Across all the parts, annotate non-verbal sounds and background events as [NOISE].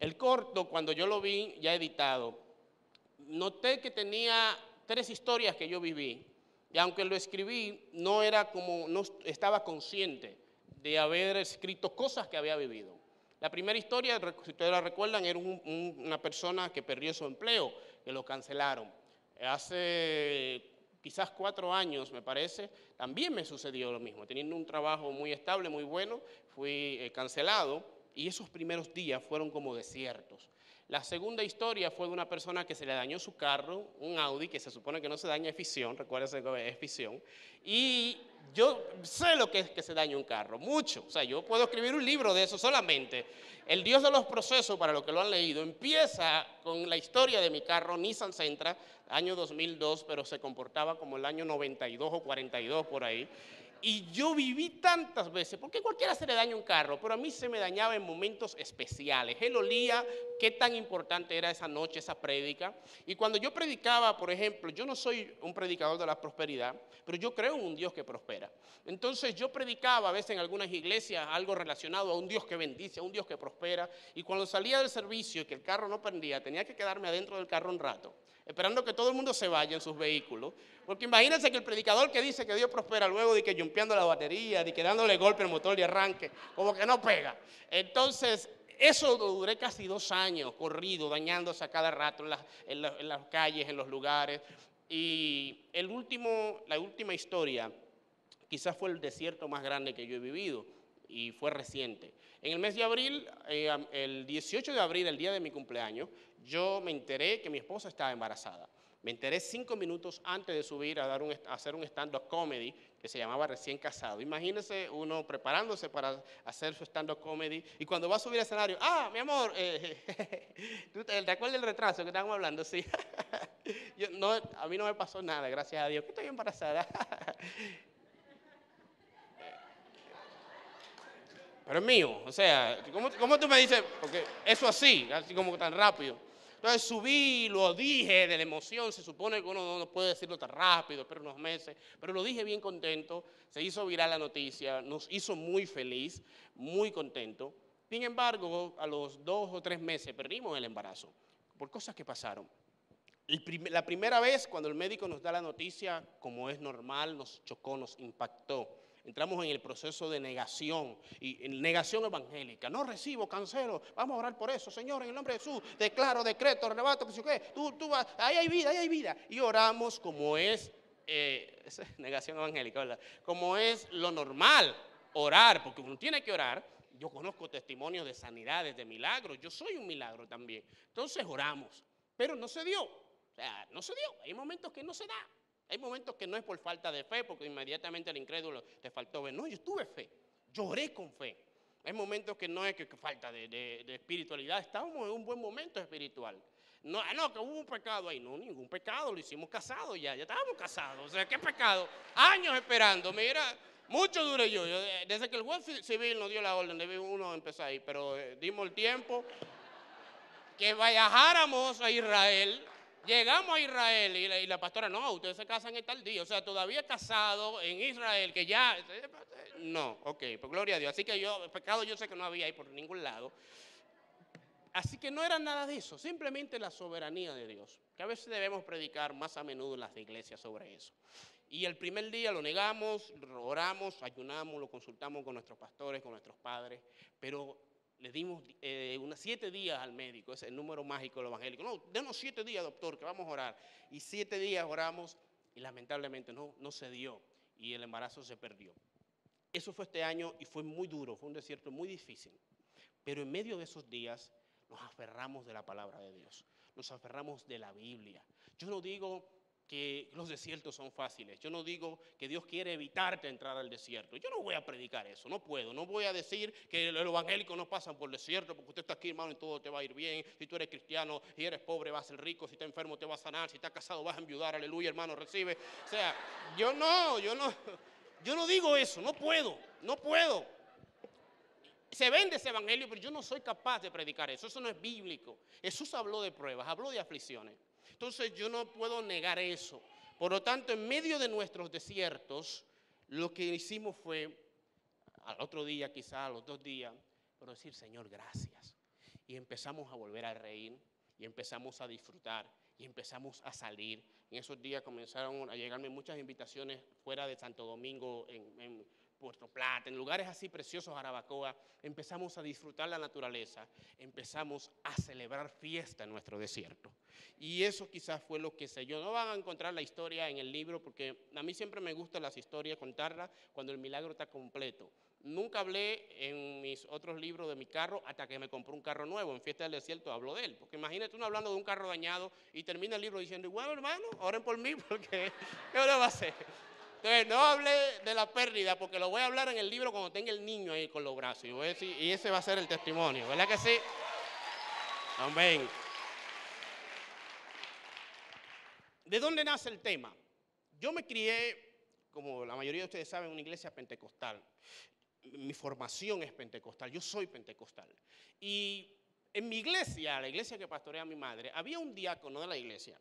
El corto, cuando yo lo vi ya editado, noté que tenía tres historias que yo viví. Y aunque lo escribí, no era como, no estaba consciente de haber escrito cosas que había vivido. La primera historia, si ustedes la recuerdan, era una persona que perdió su empleo, que lo cancelaron. Hace quizás cuatro años, me parece, también me sucedió lo mismo. Teniendo un trabajo muy estable, muy bueno, fui eh, cancelado y esos primeros días fueron como desiertos. La segunda historia fue de una persona que se le dañó su carro, un Audi, que se supone que no se daña, es fisión, recuérdense que es fisión, y yo sé lo que es que se daña un carro, mucho. O sea, yo puedo escribir un libro de eso solamente. El Dios de los procesos, para los que lo han leído, empieza con la historia de mi carro Nissan Sentra, año 2002, pero se comportaba como el año 92 o 42 por ahí. Y yo viví tantas veces, porque cualquiera se le daña un carro, pero a mí se me dañaba en momentos especiales. Él olía qué tan importante era esa noche, esa prédica. Y cuando yo predicaba, por ejemplo, yo no soy un predicador de la prosperidad, pero yo creo en un Dios que prospera. Entonces yo predicaba a veces en algunas iglesias algo relacionado a un Dios que bendice, a un Dios que prospera. Y cuando salía del servicio y que el carro no prendía, tenía que quedarme adentro del carro un rato esperando que todo el mundo se vaya en sus vehículos. Porque imagínense que el predicador que dice que Dios prospera luego de que jumpeando la batería, de que dándole golpe al motor de arranque, como que no pega. Entonces, eso duré casi dos años corrido, dañándose a cada rato en, las calles, en los lugares. Y el último, la última historia quizás fue el desierto más grande que yo he vivido y fue reciente. En el mes de abril, eh, el 18 de abril, el día de mi cumpleaños, yo me enteré que mi esposa estaba embarazada. Me enteré cinco minutos antes de subir a, dar un, hacer un stand-up comedy que se llamaba Recién Casado. Imagínese uno preparándose para hacer su stand-up comedy y cuando va a subir al escenario, ah, mi amor, eh, [LAUGHS] ¿te acuerdas del retraso que estábamos hablando? Sí. [LAUGHS] no, a mí no me pasó nada, gracias a Dios, que estoy embarazada. [LAUGHS] Pero es mío, o sea, ¿cómo, ¿cómo tú me dices? Porque eso así, así como tan rápido. Entonces subí, lo dije de la emoción, se supone que uno no puede decirlo tan rápido, pero unos meses, pero lo dije bien contento, se hizo viral la noticia, nos hizo muy feliz, muy contento. Sin embargo, a los dos o tres meses perdimos el embarazo por cosas que pasaron. La primera vez cuando el médico nos da la noticia, como es normal, nos chocó, nos impactó entramos en el proceso de negación y negación evangélica. No recibo, cancelo, vamos a orar por eso, Señor, en el nombre de Jesús, declaro, decreto, arrebato, que qué, tú, tú vas, ahí hay vida, ahí hay vida. Y oramos como es, eh, [LAUGHS] negación evangélica, ¿verdad? Como es lo normal, orar, porque uno tiene que orar. Yo conozco testimonios de sanidades, de milagros, yo soy un milagro también. Entonces oramos, pero no se dio, o sea, no se dio, hay momentos que no se da. Hay momentos que no es por falta de fe, porque inmediatamente al incrédulo te faltó ver. No, yo tuve fe, lloré con fe. Hay momentos que no es que, falta de, espiritualidad, estábamos en un buen momento espiritual. No, ah, no, que hubo un pecado ahí. No, ningún pecado, lo hicimos casado ya, ya estábamos casados. O sea, ¿qué pecado? Años esperando, mira, mucho duré yo. Desde que el juez civil nos dio la orden, debe uno empezar ahí, pero eh, dimos el tiempo que viajáramos a Israel Llegamos a Israel y la, pastora, no, ustedes se casan en tal día. O sea, todavía casado en Israel, que ya. No, ok, pues gloria a Dios. Así que yo, pecado yo sé que no había ahí por ningún lado. Así que no era nada de eso, simplemente la soberanía de Dios, que a veces debemos predicar más a menudo en las iglesias sobre eso. Y el primer día lo negamos, oramos, ayunamos, lo consultamos con nuestros pastores, con nuestros padres, pero le dimos eh, unos siete días al médico, es el número mágico del evangélico. No, denos siete días, doctor, que vamos a orar. Y siete días oramos y lamentablemente no, no se dio y el embarazo se perdió. Eso fue este año y fue muy duro, fue un desierto muy difícil. Pero en medio de esos días nos aferramos de la palabra de Dios, nos aferramos de la Biblia. Yo no digo que los desiertos son fáciles. Yo no digo que Dios quiere evitarte entrar al desierto. Yo no voy a predicar eso, no puedo. No voy a decir que los evangélicos no pasan por el desierto porque usted está aquí, hermano, y todo te va a ir bien. Si tú eres cristiano y eres pobre, vas a ser rico. Si estás enfermo, te vas a sanar. Si estás casado, vas a enviudar. Aleluya, hermano, recibe. O sea, yo no, yo no, yo no digo eso. No puedo, no puedo. Se vende ese evangelio, pero yo no soy capaz de predicar eso. Eso no es bíblico. Jesús habló de pruebas, habló de aflicciones. Entonces yo no puedo negar eso. Por lo tanto, en medio de nuestros desiertos, lo que hicimos fue, al otro día quizá, a los dos días, pero decir, Señor, gracias. y empezamos a volver a reír y empezamos a disfrutar y empezamos a salir. En esos días comenzaron a llegarme muchas invitaciones fuera de Santo Domingo, en, Puerto Plata, en lugares así preciosos, Arabacoa. Empezamos a disfrutar la naturaleza, empezamos a celebrar fiesta en nuestro desierto. Y eso quizás fue lo que sé yo. No van a encontrar la historia en el libro porque a mí siempre me gustan las historias, contarlas cuando el milagro está completo. Nunca hablé en mis otros libros de mi carro hasta que me compré un carro nuevo. En Fiesta del Desierto hablo de él. Porque imagínate uno hablando de un carro dañado y termina el libro diciendo, bueno hermano, oren por mí [LAUGHS] porque ¿qué uno va a hacer? Entonces no hablé de la pérdida porque lo voy a hablar en el libro cuando tenga el niño ahí con los brazos. Y, ese va a ser el testimonio. ¿Verdad que sí? Amén. ¿De dónde nace el tema? Yo me crié, como la mayoría de ustedes saben, en una iglesia pentecostal mi formación es pentecostal, yo soy pentecostal. Y en mi iglesia, la iglesia que pastorea mi madre, había un diácono de la iglesia,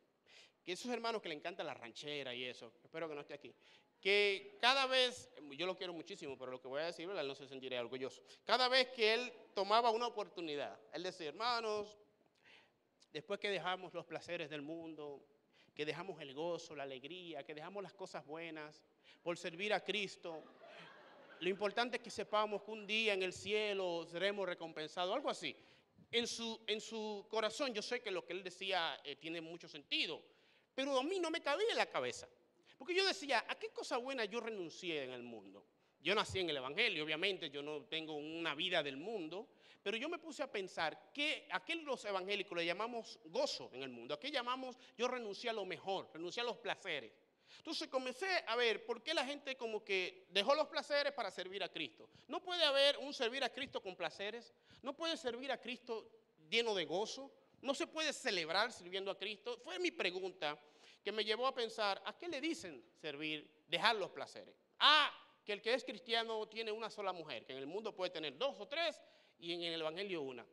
que esos hermanos que le encanta la ranchera y eso, espero que no esté aquí, que cada vez, yo lo quiero muchísimo, pero lo que voy a decir, no se sentiría orgulloso, cada vez que él tomaba una oportunidad, él decía, hermanos, después que dejamos los placeres del mundo, que dejamos el gozo, la alegría, que dejamos las cosas buenas por servir a Cristo, lo importante es que sepamos que un día en el cielo seremos recompensados, algo así. En su, en su corazón yo sé que lo que él decía eh, tiene mucho sentido, pero a mí no me cabía en la cabeza. Porque yo decía, ¿a qué cosa buena yo renuncié en el mundo? Yo nací en el Evangelio, obviamente, yo no tengo una vida del mundo, pero yo me puse a pensar que a qué los evangélicos le llamamos gozo en el mundo, a qué llamamos yo renuncié a lo mejor, renuncié a los placeres. Entonces comencé a ver por qué la gente como que dejó los placeres para servir a Cristo. No puede haber un servir a Cristo con placeres, no puede servir a Cristo lleno de gozo, no se puede celebrar sirviendo a Cristo. Fue mi pregunta que me llevó a pensar, ¿a qué le dicen servir, dejar los placeres? Ah, que el que es cristiano tiene una sola mujer, que en el mundo puede tener dos o tres y en el Evangelio una.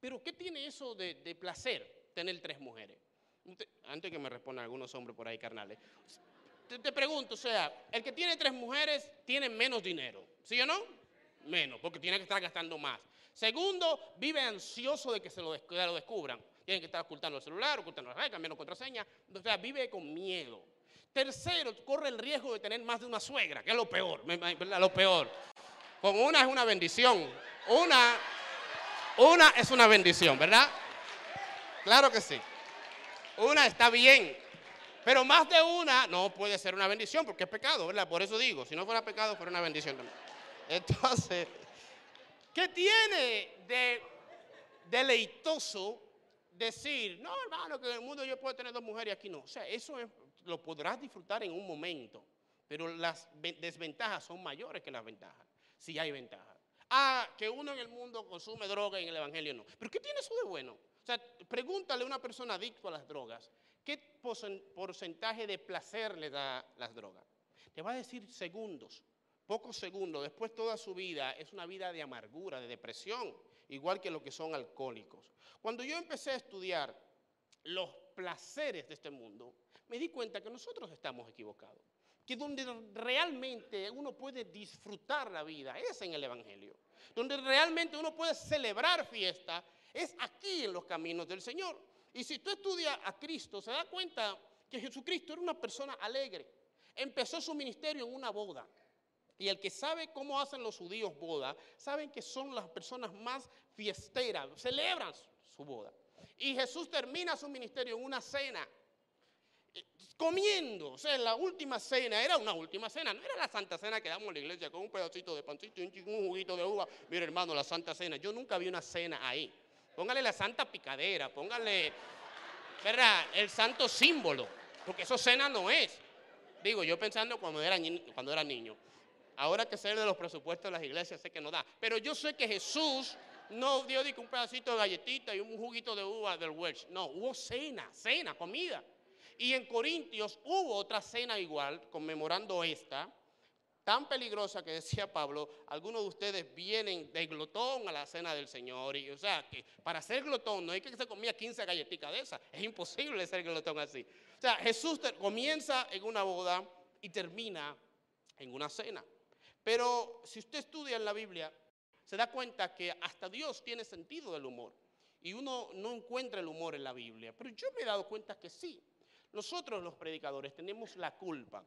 Pero ¿qué tiene eso de, de placer tener tres mujeres? Antes que me respondan algunos hombres por ahí carnales. Te, pregunto, o sea, el que tiene tres mujeres tiene menos dinero, ¿sí o no? Menos, porque tiene que estar gastando más. Segundo, vive ansioso de que se lo, descubran. Tiene que estar ocultando el celular, ocultando la red, cambiando contraseña. O sea, vive con miedo. Tercero, corre el riesgo de tener más de una suegra, que es lo peor, lo peor. Con una es una bendición. Una, una es una bendición, ¿verdad? Claro que sí. Una está bien, pero más de una no puede ser una bendición porque es pecado, ¿verdad? Por eso digo, si no fuera pecado, fuera una bendición también. Entonces, ¿qué tiene de deleitoso decir, no, hermano, que en el mundo yo puedo tener dos mujeres y aquí no? O sea, eso lo podrás disfrutar en un momento, pero las desventajas son mayores que las ventajas, si hay ventajas. Ah, que uno en el mundo consume droga y en el Evangelio no. ¿Pero qué tiene eso de bueno? O sea, pregúntale a una persona adicta a las drogas, ¿qué porcentaje de placer le da las drogas? Te va a decir segundos, pocos segundos, después toda su vida es una vida de amargura, de depresión, igual que lo que son alcohólicos. Cuando yo empecé a estudiar los placeres de este mundo, me di cuenta que nosotros estamos equivocados, que donde realmente uno puede disfrutar la vida es en el Evangelio, donde realmente uno puede celebrar fiesta es aquí en los caminos del Señor. Y si tú estudias a Cristo, se da cuenta que Jesucristo era una persona alegre. Empezó su ministerio en una boda. Y el que sabe cómo hacen los judíos boda, saben que son las personas más fiesteras, celebran su boda. Y Jesús termina su ministerio en una cena, eh, comiendo. O sea, la última cena era una última cena, no era la santa cena que damos en la iglesia con un pedacito de pancito y un juguito de uva. Mira, hermano, la santa cena. Yo nunca vi una cena ahí. Póngale la santa picadera, póngale, ¿verdad? El santo símbolo, porque eso cena no es. Digo, yo pensando cuando era, cuando era niño. Ahora que sé de los presupuestos de las iglesias, sé que no da. Pero yo sé que Jesús no dio un pedacito de galletita y un juguito de uva del Welch. No, hubo cena, cena, comida. Y en Corintios hubo otra cena igual, conmemorando esta, tan peligrosa que decía Pablo, algunos de ustedes vienen de glotón a la cena del Señor. Y, o sea, que para ser glotón no hay que se comía 15 galletitas de esas. Es imposible ser glotón así. O sea, Jesús comienza en una boda y termina en una cena. Pero si usted estudia en la Biblia, se da cuenta que hasta Dios tiene sentido del humor. y uno no encuentra el humor en la Biblia. Pero yo me he dado cuenta que sí. Nosotros los predicadores tenemos la culpa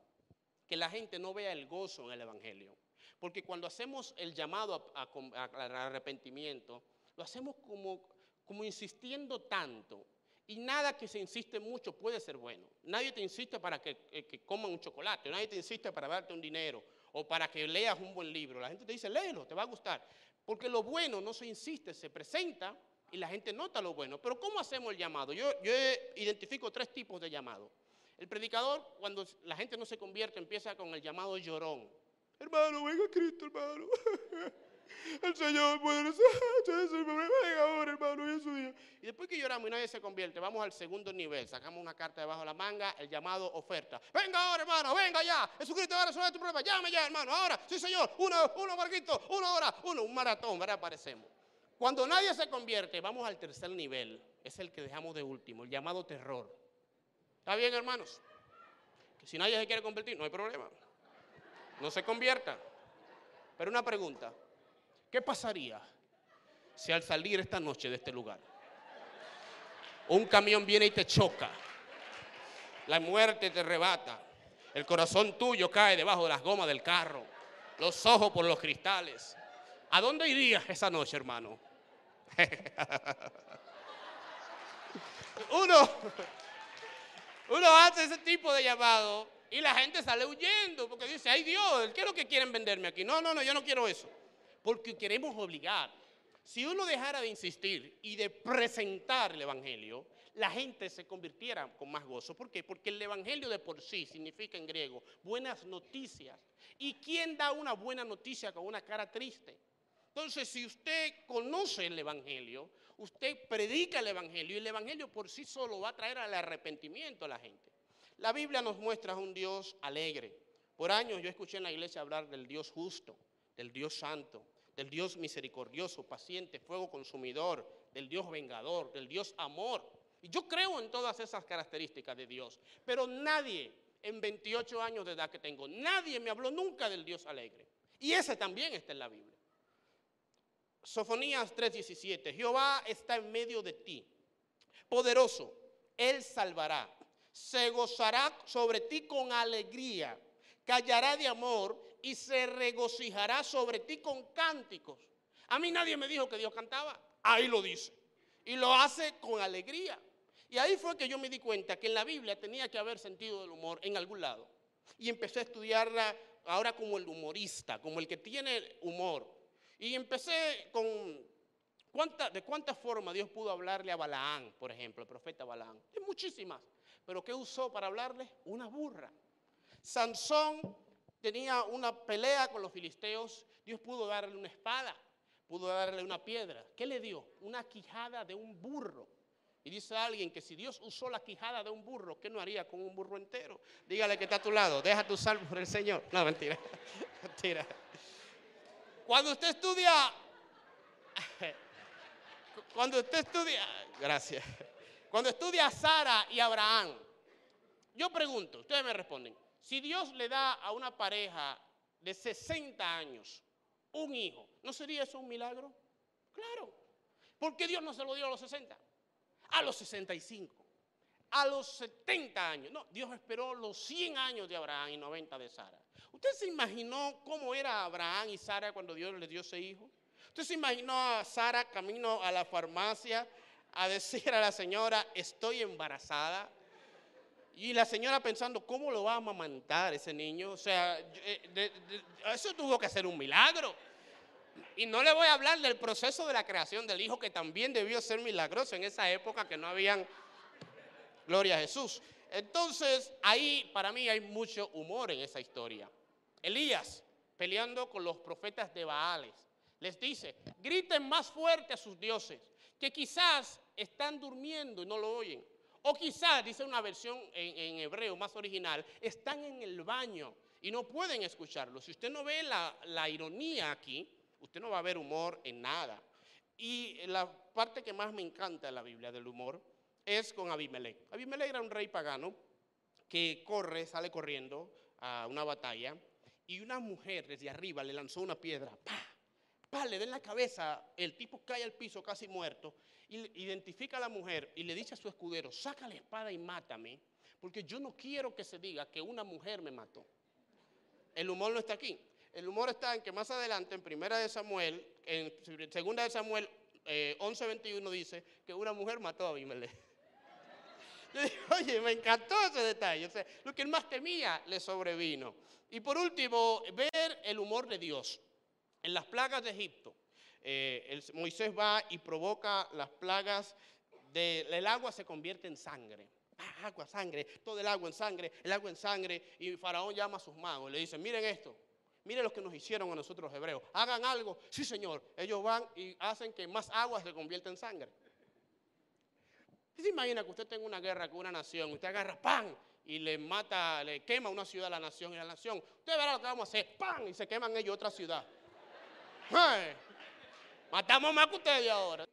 que la gente no vea el gozo en el Evangelio. Porque cuando hacemos el llamado al arrepentimiento, lo hacemos como, como insistiendo tanto. Y nada que se insiste mucho puede ser bueno. Nadie te insiste para que, eh, que, coman un chocolate, nadie te insiste para darte un dinero o para que leas un buen libro. La gente te dice, léelo, te va a gustar. Porque lo bueno no se insiste, se presenta y la gente nota lo bueno. Pero ¿cómo hacemos el llamado? Yo, identifico tres tipos de llamado. El predicador, cuando la gente no se convierte, empieza con el llamado llorón. Hermano, venga Cristo, hermano. [LAUGHS] El Señor puede venga ahora, hermano, y después que lloramos y nadie se convierte, vamos al segundo nivel. Sacamos una carta debajo de la manga, el llamado oferta. Venga ahora, hermano, venga ya. Jesucristo va a resolver tu problema. Llame ya, hermano. Ahora, sí, Señor. Uno, uno, Marquito, una hora, uno, un maratón, ¿verdad? Aparecemos. Cuando nadie se convierte, vamos al tercer nivel. Es el que dejamos de último, el llamado terror. ¿Está bien, hermanos? Si nadie se quiere convertir, no hay problema. No se convierta. Pero una pregunta. ¿Qué pasaría si al salir esta noche de este lugar, un camión viene y te choca, la muerte te arrebata, el corazón tuyo cae debajo de las gomas del carro, los ojos por los cristales? ¿A dónde irías esa noche, hermano? [LAUGHS] uno, uno hace ese tipo de llamado y la gente sale huyendo porque dice, ay Dios, ¿qué es lo que quieren venderme aquí? No, no, no, yo no quiero eso. Porque queremos obligar. Si uno dejara de insistir y de presentar el Evangelio, la gente se convirtiera con más gozo. ¿Por qué? Porque el Evangelio de por sí significa en griego buenas noticias. ¿Y quién da una buena noticia con una cara triste? Entonces, si usted conoce el Evangelio, usted predica el Evangelio y el Evangelio por sí solo va a traer al arrepentimiento a la gente. La Biblia nos muestra un Dios alegre. Por años yo escuché en la iglesia hablar del Dios justo, del Dios santo, del Dios misericordioso, paciente, fuego consumidor, del Dios vengador, del Dios amor. Y yo creo en todas esas características de Dios, pero nadie en 28 años de edad que tengo, nadie me habló nunca del Dios alegre. Y ese también está en la Biblia. Sofonías 3:17, Jehová está en medio de ti, poderoso, Él salvará, se gozará sobre ti con alegría, callará de amor y se regocijará sobre ti con cánticos. A mí nadie me dijo que Dios cantaba, ahí lo dice, y lo hace con alegría. Y ahí fue que yo me di cuenta que en la Biblia tenía que haber sentido del humor en algún lado. Y empecé a estudiarla ahora como el humorista, como el que tiene humor. Y empecé con cuánta, de cuántas formas Dios pudo hablarle a Balaán, por ejemplo, el profeta Balaán. De muchísimas. Pero ¿qué usó para hablarle? Una burra. Sansón tenía una pelea con los filisteos. Dios pudo darle una espada, pudo darle una piedra. ¿Qué le dio? Una quijada de un burro. Y dice alguien que si Dios usó la quijada de un burro, ¿qué no haría con un burro entero? Dígale que está a tu lado, deja tu salvo por el Señor. No, mentira, [LAUGHS] mentira. Cuando usted estudia, [LAUGHS] cuando usted estudia, gracias, cuando estudia a Sara y Abraham, yo pregunto, ustedes me responden, si Dios le da a una pareja de 60 años un hijo, ¿no sería eso un milagro? Claro. ¿Por qué Dios no se lo dio a los 60? A los 65, a los 70 años. No, Dios esperó los 100 años de Abraham y 90 de Sara. ¿Usted se imaginó cómo era Abraham y Sara cuando Dios les dio ese hijo? ¿Usted se imaginó a Sara camino a la farmacia a decir a la señora, estoy embarazada? Y la señora pensando, ¿cómo lo va a amamantar ese niño? O sea, eh, eso tuvo que ser un milagro. Y no le voy a hablar del proceso de la creación del hijo, que también debió ser milagroso en esa época que no habían, gloria a Jesús. Entonces, ahí para mí hay mucho humor en esa historia. Elías, peleando con los profetas de Baales, les dice, griten más fuerte a sus dioses, que quizás están durmiendo y no lo oyen. O quizás, dice una versión en, hebreo más original, están en el baño y no pueden escucharlo. Si usted no ve la, la ironía aquí, usted no va a ver humor en nada. Y la parte que más me encanta de la Biblia del humor es con Abimelech. Abimelech era un rey pagano que corre, sale corriendo a una batalla y una mujer desde arriba le lanzó una piedra, pa, pa, le da en la cabeza, el tipo cae al piso casi muerto, identifica a la mujer y le dice a su escudero, saca la espada y mátame, porque yo no quiero que se diga que una mujer me mató. El humor no está aquí. El humor está en que más adelante, en Primera de Samuel, en Segunda de Samuel 11:21 eh, dice que una mujer mató a Abimelech. [LAUGHS] oye, me encantó ese detalle. lo que él más temía le sobrevino. Y por último, ver el humor de Dios. En las plagas de Egipto, eh, Moisés va y provoca las plagas del agua se convierte en sangre. Ah, agua, sangre, todo el agua en sangre, el agua en sangre. Y Faraón llama a sus magos y le dice, miren esto, miren lo que nos hicieron a nosotros los hebreos. Hagan algo. Sí, Señor. Ellos van y hacen que más agua se convierta en sangre. ¿Se imagina que usted tenga una guerra con una nación? Usted agarra pan y le mata, le quema una ciudad a la nación y la nación. Usted verá lo que vamos a hacer. ¡Pam! Y se queman ellos otra ciudad. [LAUGHS] Matamos más que ustedes ahora.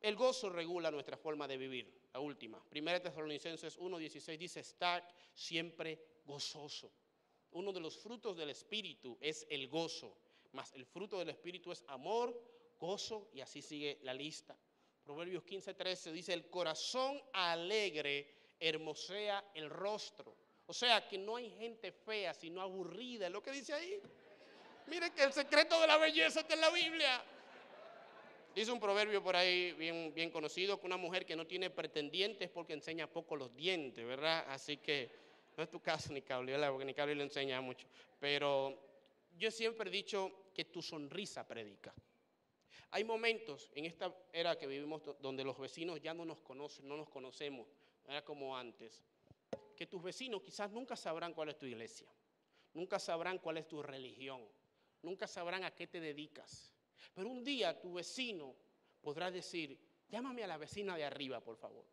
El gozo regula nuestra forma de vivir. La última. Primera Tesalonicenses 1.16 dice, estar siempre gozoso. Uno de los frutos del Espíritu es el gozo. Más el fruto del Espíritu es amor, gozo y así sigue la lista. Proverbios 15.13 dice, el corazón alegre hermosea el rostro. O sea que no hay gente fea, sino aburrida. Es lo que dice ahí. Mire que el secreto de la belleza está en la Biblia. Dice un proverbio por ahí bien, bien conocido que una mujer que no tiene pretendientes porque enseña poco los dientes, ¿verdad? Así que no es tu caso, ni ¿verdad? Porque Nicable le enseña mucho. Pero yo siempre he dicho que tu sonrisa predica. Hay momentos en esta era que vivimos donde los vecinos ya no nos conocen, no nos conocemos, era como antes, que tus vecinos quizás nunca sabrán cuál es tu iglesia, nunca sabrán cuál es tu religión, nunca sabrán a qué te dedicas. Pero un día tu vecino podrá decir, llámame a la vecina de arriba, por favor.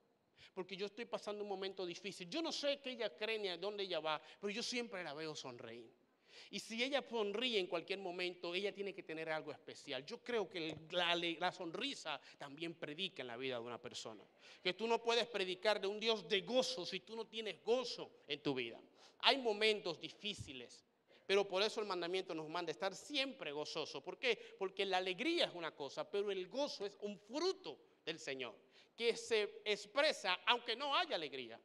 Porque yo estoy pasando un momento difícil. Yo no sé qué ella cree ni a dónde ella va, pero yo siempre la veo sonreír. Y si ella sonríe en cualquier momento, ella tiene que tener algo especial. Yo creo que la, sonrisa también predica en la vida de una persona. Que tú no puedes predicar de un Dios de gozo si tú no tienes gozo en tu vida. Hay momentos difíciles, pero por eso el mandamiento nos manda estar siempre gozoso. ¿Por qué? Porque la alegría es una cosa, pero el gozo es un fruto del Señor que se expresa aunque no haya alegría.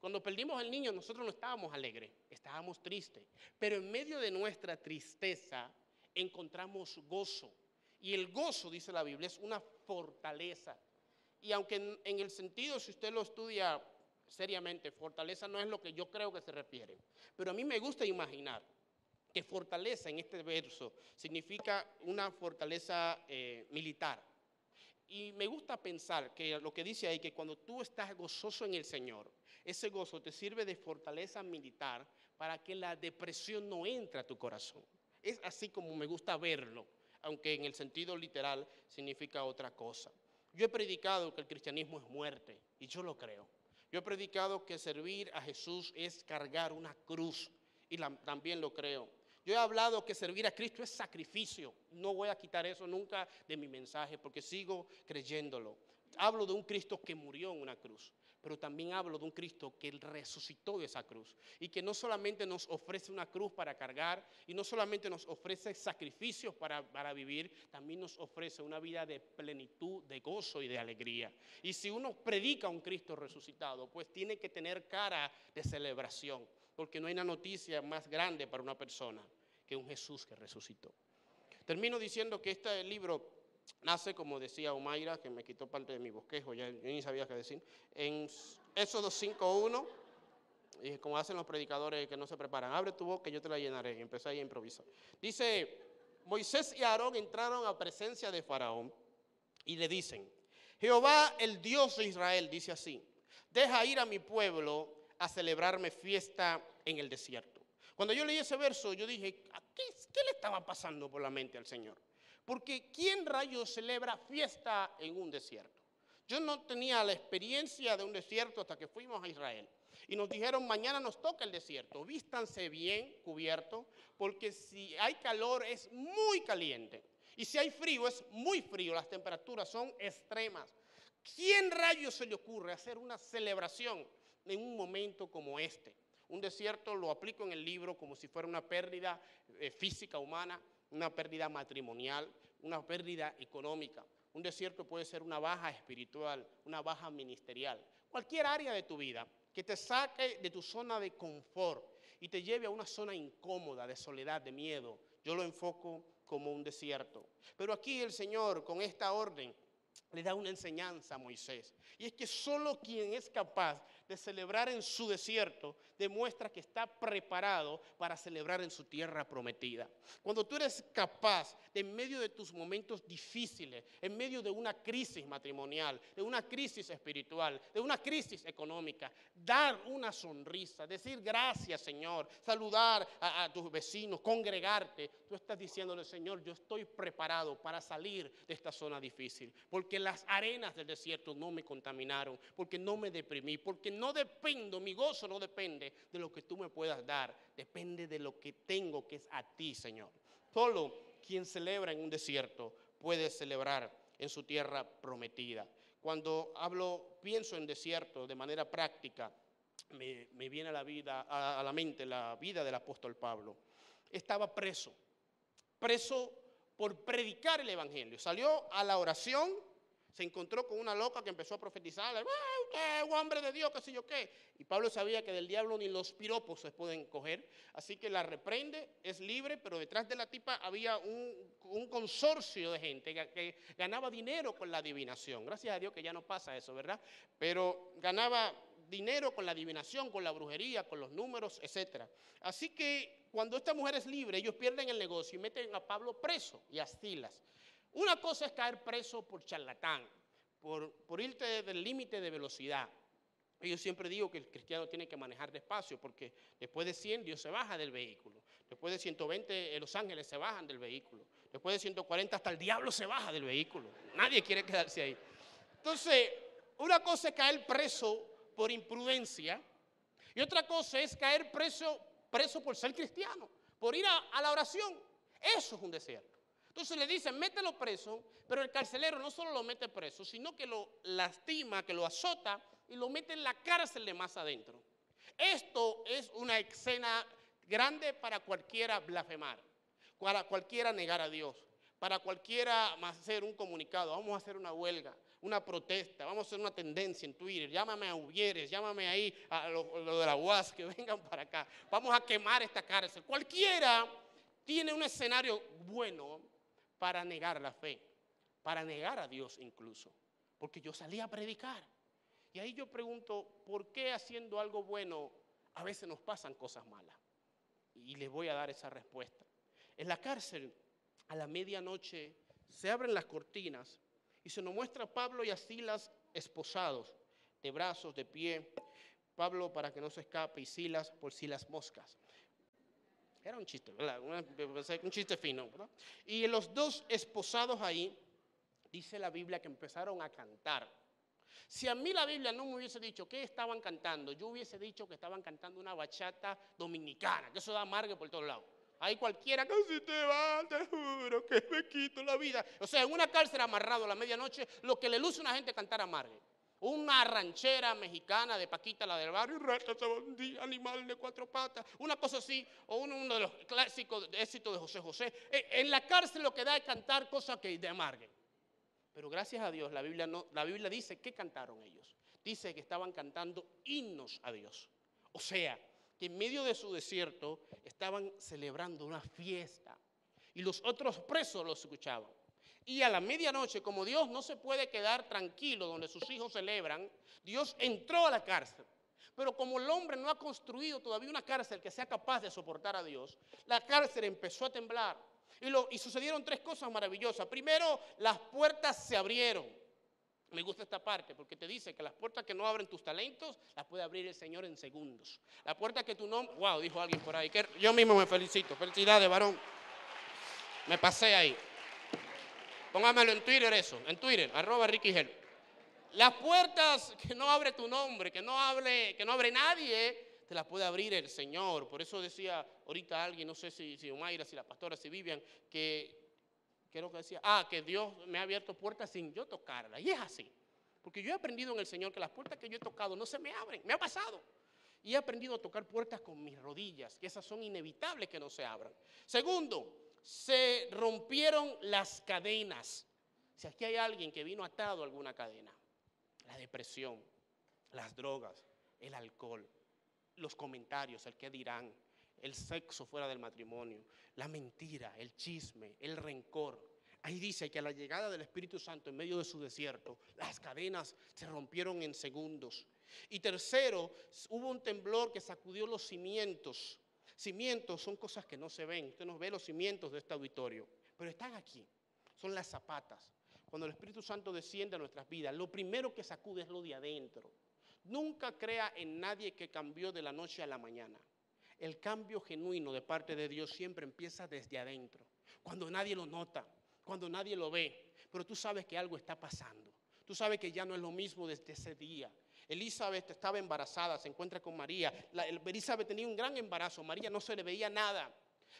Cuando perdimos al niño, nosotros no estábamos alegres, estábamos tristes. Pero en medio de nuestra tristeza encontramos gozo. Y el gozo, dice la Biblia, es una fortaleza. Y aunque en, el sentido, si usted lo estudia seriamente, fortaleza no es lo que yo creo que se refiere. Pero a mí me gusta imaginar que fortaleza en este verso significa una fortaleza eh, militar. Y me gusta pensar que lo que dice ahí, que cuando tú estás gozoso en el Señor, ese gozo te sirve de fortaleza militar para que la depresión no entre a tu corazón. Es así como me gusta verlo, aunque en el sentido literal significa otra cosa. Yo he predicado que el cristianismo es muerte y yo lo creo. Yo he predicado que servir a Jesús es cargar una cruz y también lo creo. Yo he hablado que servir a Cristo es sacrificio. No voy a quitar eso nunca de mi mensaje porque sigo creyéndolo. Hablo de un Cristo que murió en una cruz pero también hablo de un Cristo que resucitó de esa cruz y que no solamente nos ofrece una cruz para cargar y no solamente nos ofrece sacrificios para, para vivir, también nos ofrece una vida de plenitud, de gozo y de alegría. Y si uno predica a un Cristo resucitado, pues tiene que tener cara de celebración, porque no hay una noticia más grande para una persona que un Jesús que resucitó. Termino diciendo que este libro nace, como decía Omaira, que me quitó parte de mi bosquejo, ya yo ni sabía qué decir, en Éxodo 5.1, y como hacen los predicadores que no se preparan, abre tu boca yo te la llenaré, y empecé ahí a improvisar. Dice, Moisés y Aarón entraron a presencia de Faraón y le dicen, Jehová el Dios de Israel dice así, deja ir a mi pueblo a celebrarme fiesta en el desierto. Cuando yo leí ese verso, yo dije, ¿qué, le estaba pasando por la mente al Señor? Porque ¿quién rayos celebra fiesta en un desierto? Yo no tenía la experiencia de un desierto hasta que fuimos a Israel. Y nos dijeron, mañana nos toca el desierto, vístanse bien cubierto, porque si hay calor es muy caliente. Y si hay frío es muy frío, las temperaturas son extremas. ¿Quién rayos se le ocurre hacer una celebración en un momento como este? Un desierto lo aplico en el libro como si fuera una pérdida eh, física humana, una pérdida matrimonial, una pérdida económica. Un desierto puede ser una baja espiritual, una baja ministerial. Cualquier área de tu vida que te saque de tu zona de confort y te lleve a una zona incómoda, de soledad, de miedo. Yo lo enfoco como un desierto. Pero aquí el Señor, con esta orden, le da una enseñanza a Moisés. Y es que solo quien es capaz de celebrar en su desierto demuestra que está preparado para celebrar en su tierra prometida. Cuando tú eres capaz de en medio de tus momentos difíciles, en medio de una crisis matrimonial, de una crisis espiritual, de una crisis económica, dar una sonrisa, decir gracias Señor, saludar a, tus vecinos, congregarte, tú estás diciéndole Señor, yo estoy preparado para salir de esta zona difícil, porque las arenas del desierto no me contaminaron, porque no me deprimí, porque no dependo, mi gozo no depende de lo que tú me puedas dar, depende de lo que tengo, que es a ti, Señor. Solo quien celebra en un desierto puede celebrar en su tierra prometida. Cuando hablo, pienso en desierto de manera práctica, me, viene a la, vida, a la mente la vida del apóstol Pablo. Estaba preso, preso por predicar el Evangelio. Salió a la oración se encontró con una loca que empezó a profetizarle, usted es hombre de Dios, qué sé yo qué. Y Pablo sabía que del diablo ni los piropos se pueden coger, así que la reprende, es libre, pero detrás de la tipa había un, consorcio de gente que, que, ganaba dinero con la adivinación. Gracias a Dios que ya no pasa eso, ¿verdad? Pero ganaba dinero con la adivinación, con la brujería, con los números, etc. Así que cuando esta mujer es libre, ellos pierden el negocio y meten a Pablo preso y a Silas. Una cosa es caer preso por charlatán, por, irte del límite de velocidad. Yo siempre digo que el cristiano tiene que manejar despacio porque después de 100 Dios se baja del vehículo. Después de 120 eh, los ángeles se bajan del vehículo. Después de 140 hasta el diablo se baja del vehículo. Nadie quiere quedarse ahí. Entonces, una cosa es caer preso por imprudencia y otra cosa es caer preso, preso por ser cristiano, por ir a la oración. Eso es un desierto. Entonces le dicen, mételo preso, pero el carcelero no solo lo mete preso, sino que lo lastima, que lo azota y lo mete en la cárcel de más adentro. Esto es una escena grande para cualquiera blasfemar, para cualquiera negar a Dios, para cualquiera hacer un comunicado, vamos a hacer una huelga, una protesta, vamos a hacer una tendencia en Twitter, llámame a Uvieres, llámame ahí a lo, lo de la UAS, que vengan para acá, vamos a quemar esta cárcel. Cualquiera tiene un escenario bueno para negar la fe, para negar a Dios incluso, porque yo salí a predicar. Y ahí yo pregunto, ¿por qué haciendo algo bueno a veces nos pasan cosas malas? Y les voy a dar esa respuesta. En la cárcel, a la medianoche, se abren las cortinas y se nos muestra a Pablo y a Silas esposados, de brazos, de pie. Pablo para que no se escape y Silas por si las moscas. Era un chiste, ¿verdad? Un chiste fino. Y los dos esposados ahí, dice la Biblia que empezaron a cantar. Si a mí la Biblia no me hubiese dicho qué estaban cantando, yo hubiese dicho que estaban cantando una bachata dominicana, que eso da amargue por todos lados. Hay cualquiera que si te va, te juro que me quito la vida. O sea, en una cárcel amarrado a la medianoche, lo que le luce a una gente cantar amargue. Una ranchera mexicana de Paquita, la del barrio, animal de cuatro patas, una cosa así, o uno, de los clásicos éxitos de José José. E, en la cárcel lo que da es cantar cosas que de amarguen. Pero gracias a Dios, la Biblia, no, la Biblia dice que cantaron ellos. Dice que estaban cantando himnos a Dios. O sea, que en medio de su desierto estaban celebrando una fiesta. Y los otros presos los escuchaban. Y a la medianoche, como Dios no se puede quedar tranquilo donde sus hijos celebran, Dios entró a la cárcel. Pero como el hombre no ha construido todavía una cárcel que sea capaz de soportar a Dios, la cárcel empezó a temblar. Y, sucedieron tres cosas maravillosas. Primero, las puertas se abrieron. Me gusta esta parte porque te dice que las puertas que no abren tus talentos las puede abrir el Señor en segundos. La puerta que tu nombre, wow, dijo alguien por ahí, yo mismo me felicito. Felicidades, varón. Me pasé ahí. Póngamelo en Twitter eso, en Twitter, arroba Ricky Gel. Las puertas que no abre tu nombre, que no, hable, que no abre nadie, te las puede abrir el Señor. Por eso decía ahorita alguien, no sé si, si Omaira, si la pastora, si Vivian, que, que lo que decía, ah, que Dios me ha abierto puertas sin yo tocarlas. Y es así. Porque yo he aprendido en el Señor que las puertas que yo he tocado no se me abren, me ha pasado. Y he aprendido a tocar puertas con mis rodillas, que esas son inevitables que no se abran. Segundo, se rompieron las cadenas. Si aquí hay alguien que vino atado a alguna cadena, la depresión, las drogas, el alcohol, los comentarios, el que dirán, el sexo fuera del matrimonio, la mentira, el chisme, el rencor. Ahí dice que a la llegada del Espíritu Santo en medio de su desierto, las cadenas se rompieron en segundos. Y tercero, hubo un temblor que sacudió los cimientos. Cimientos son cosas que no se ven. Usted no ve los cimientos de este auditorio, pero están aquí. Son las zapatas. Cuando el Espíritu Santo desciende a nuestras vidas, lo primero que sacude es lo de adentro. Nunca crea en nadie que cambió de la noche a la mañana. El cambio genuino de parte de Dios siempre empieza desde adentro, cuando nadie lo nota, cuando nadie lo ve, pero tú sabes que algo está pasando. Tú sabes que ya no es lo mismo desde ese día. Elizabeth estaba embarazada, se encuentra con María. Elizabeth tenía un gran embarazo, María no se le veía nada.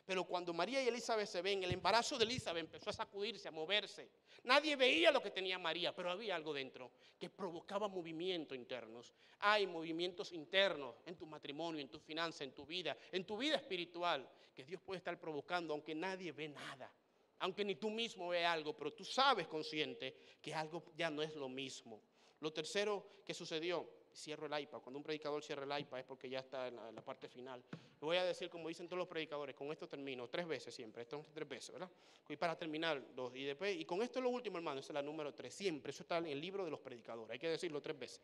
Pero cuando María y Elizabeth se ven, el embarazo de Elizabeth empezó a sacudirse, a moverse. Nadie veía lo que tenía María, pero había algo dentro que provocaba movimientos internos. Hay movimientos internos en tu matrimonio, en tu finanza, en tu vida, en tu vida espiritual, que Dios puede estar provocando, aunque nadie ve nada. Aunque ni tú mismo ve algo, pero tú sabes consciente que algo ya no es lo mismo. Lo tercero que sucedió, cierro el iPad. Cuando un predicador cierra el iPad es porque ya está en la, parte final. Lo voy a decir como dicen todos los predicadores, con esto termino, tres veces siempre, esto tres veces, ¿verdad? Y para terminar. Y, después, y con esto es lo último, hermano, esa es la número tres, siempre, eso está en el libro de los predicadores, hay que decirlo tres veces.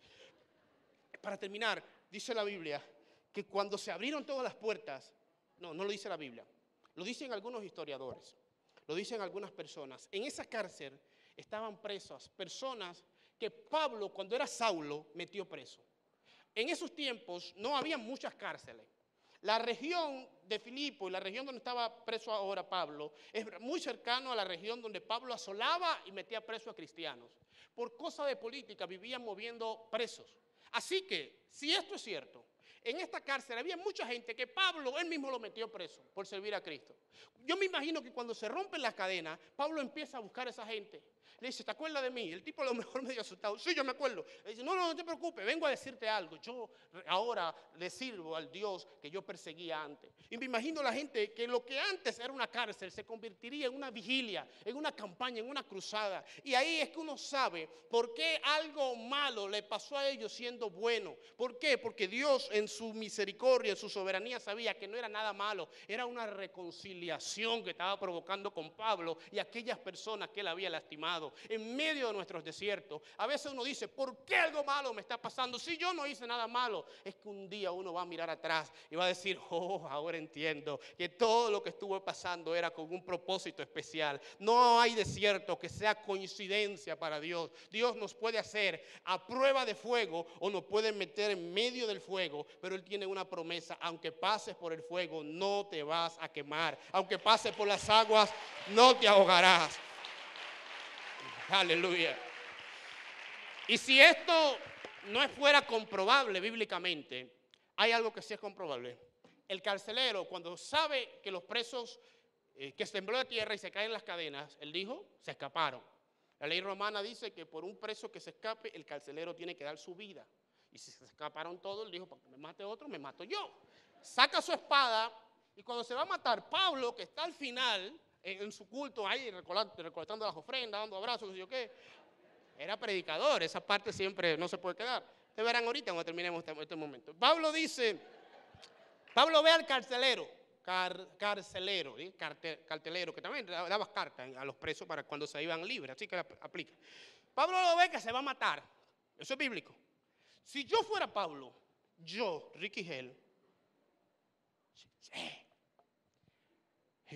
Para terminar, dice la Biblia que cuando se abrieron todas las puertas, no, no lo dice la Biblia, lo dicen algunos historiadores, lo dicen algunas personas, en esa cárcel estaban presas personas que Pablo, cuando era Saulo, metió preso. En esos tiempos no había muchas cárceles. La región de Filipo y la región donde estaba preso ahora Pablo es muy cercano a la región donde Pablo asolaba y metía preso a cristianos. Por cosa de política vivían moviendo presos. Así que, si esto es cierto, en esta cárcel había mucha gente que Pablo él mismo lo metió preso por servir a Cristo. Yo me imagino que cuando se rompen las cadenas, Pablo empieza a buscar a esa gente le dice, ¿te acuerdas de mí? El tipo a lo mejor [LAUGHS] medio asustado. Sí, yo me acuerdo. Le dice, no, no, no te preocupes, vengo a decirte algo. Yo ahora le sirvo al Dios que yo perseguía antes. Y me imagino la gente que lo que antes era una cárcel se convertiría en una vigilia, en una campaña, en una cruzada. Y ahí es que uno sabe por qué algo malo le pasó a ellos siendo bueno. ¿Por qué? Porque Dios en su misericordia, en su soberanía sabía que no era nada malo. Era una reconciliación que estaba provocando con Pablo y aquellas personas que él había lastimado en medio de nuestros desiertos. A veces uno dice, ¿por qué algo malo me está pasando? Si yo no hice nada malo, es que un día uno va a mirar atrás y va a decir, oh, ahora entiendo que todo lo que estuvo pasando era con un propósito especial. No hay desierto que sea coincidencia para Dios. Dios nos puede hacer a prueba de fuego o nos puede meter en medio del fuego, pero Él tiene una promesa, aunque pases por el fuego, no te vas a quemar. Aunque pases por las aguas, no te ahogarás. Aleluya. Y si esto no fuera comprobable bíblicamente, hay algo que sí es comprobable. El carcelero, cuando sabe que los presos, eh, que se tembló de tierra y se caen las cadenas, él dijo, se escaparon. La ley romana dice que por un preso que se escape, el carcelero tiene que dar su vida. Y si se escaparon todos, él dijo, para que me mate otro, me mato yo. Saca su espada y cuando se va a matar, Pablo, que está al final, en, su culto ahí, recolectando las ofrendas, dando abrazos, qué yo qué. Era predicador, esa parte siempre no se puede quedar. Ustedes verán ahorita cuando terminemos este, este momento. Pablo dice, Pablo ve al carcelero, carcelero, cartelero, que también daba cartas a los presos para cuando se iban libres, así que aplica. Pablo lo ve que se va a matar, eso es bíblico. Si yo fuera Pablo, yo, Ricky Hell,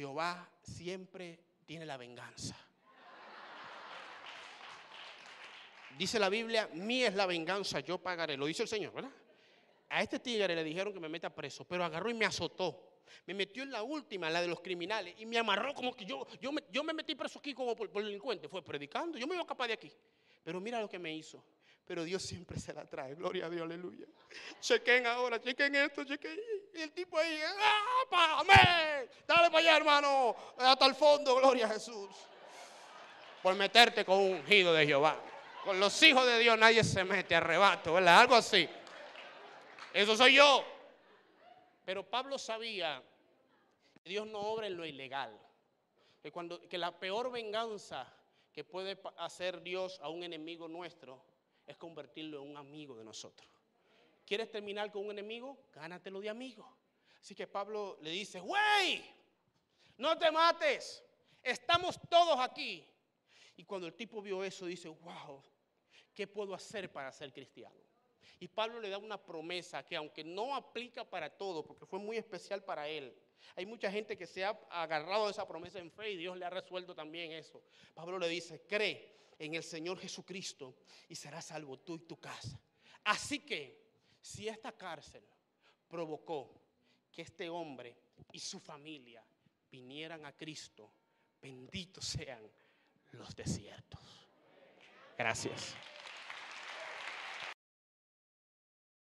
Jehová siempre tiene la venganza. Dice la Biblia, mía es la venganza, yo pagaré. Lo dice el Señor, ¿verdad? A este tigre le dijeron que me meta preso, pero agarró y me azotó. Me metió en la última, la de los criminales, y me amarró como que yo, yo, me, yo me metí preso aquí como por, por delincuente. Fue predicando, yo me iba a escapar de aquí. Pero mira lo que me hizo pero Dios siempre se la trae. Gloria a Dios, aleluya. Chequen ahora, chequen esto, chequen. Y el tipo ahí, ¡ah! Dale para allá, hermano, hasta el fondo, gloria a Jesús. Por meterte con un ungido de Jehová. Con los hijos de Dios nadie se mete, arrebato, ¿verdad? Algo así. Eso soy yo. Pero Pablo sabía que Dios no obra en lo ilegal. que, cuando, que la peor venganza que puede hacer Dios a un enemigo nuestro es convertirlo en un amigo de nosotros. ¿Quieres terminar con un enemigo? Gánatelo de amigo. Así que Pablo le dice, güey, no te mates, estamos todos aquí. Y cuando el tipo vio eso, dice, wow, ¿qué puedo hacer para ser cristiano? Y Pablo le da una promesa que aunque no aplica para todo, porque fue muy especial para él, hay mucha gente que se ha agarrado de esa promesa en fe y Dios le ha resuelto también eso. Pablo le dice, cree en el Señor Jesucristo y serás salvo tú y tu casa. Así que, si esta cárcel provocó que este hombre y su familia vinieran a Cristo, benditos sean los desiertos. Gracias.